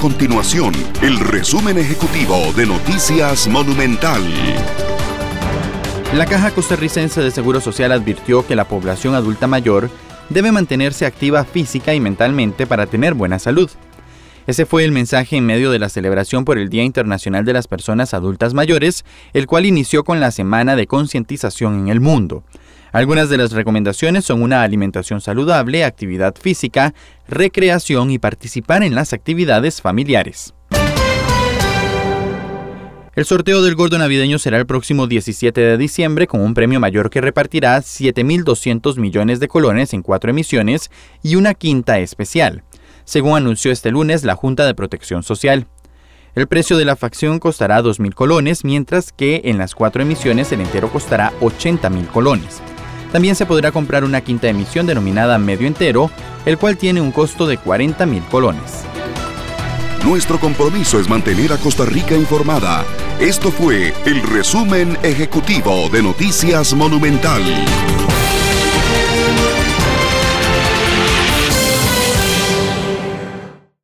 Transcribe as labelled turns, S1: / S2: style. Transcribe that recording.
S1: continuación el resumen ejecutivo de Noticias Monumental.
S2: La Caja Costarricense de Seguro Social advirtió que la población adulta mayor debe mantenerse activa física y mentalmente para tener buena salud. Ese fue el mensaje en medio de la celebración por el Día Internacional de las Personas Adultas Mayores, el cual inició con la Semana de Concientización en el Mundo. Algunas de las recomendaciones son una alimentación saludable, actividad física, recreación y participar en las actividades familiares. El sorteo del gordo navideño será el próximo 17 de diciembre con un premio mayor que repartirá 7.200 millones de colones en cuatro emisiones y una quinta especial, según anunció este lunes la Junta de Protección Social. El precio de la facción costará 2.000 colones, mientras que en las cuatro emisiones el entero costará 80.000 colones. También se podrá comprar una quinta emisión denominada medio entero, el cual tiene un costo de 40.000 colones.
S1: Nuestro compromiso es mantener a Costa Rica informada. Esto fue el resumen ejecutivo de Noticias Monumental.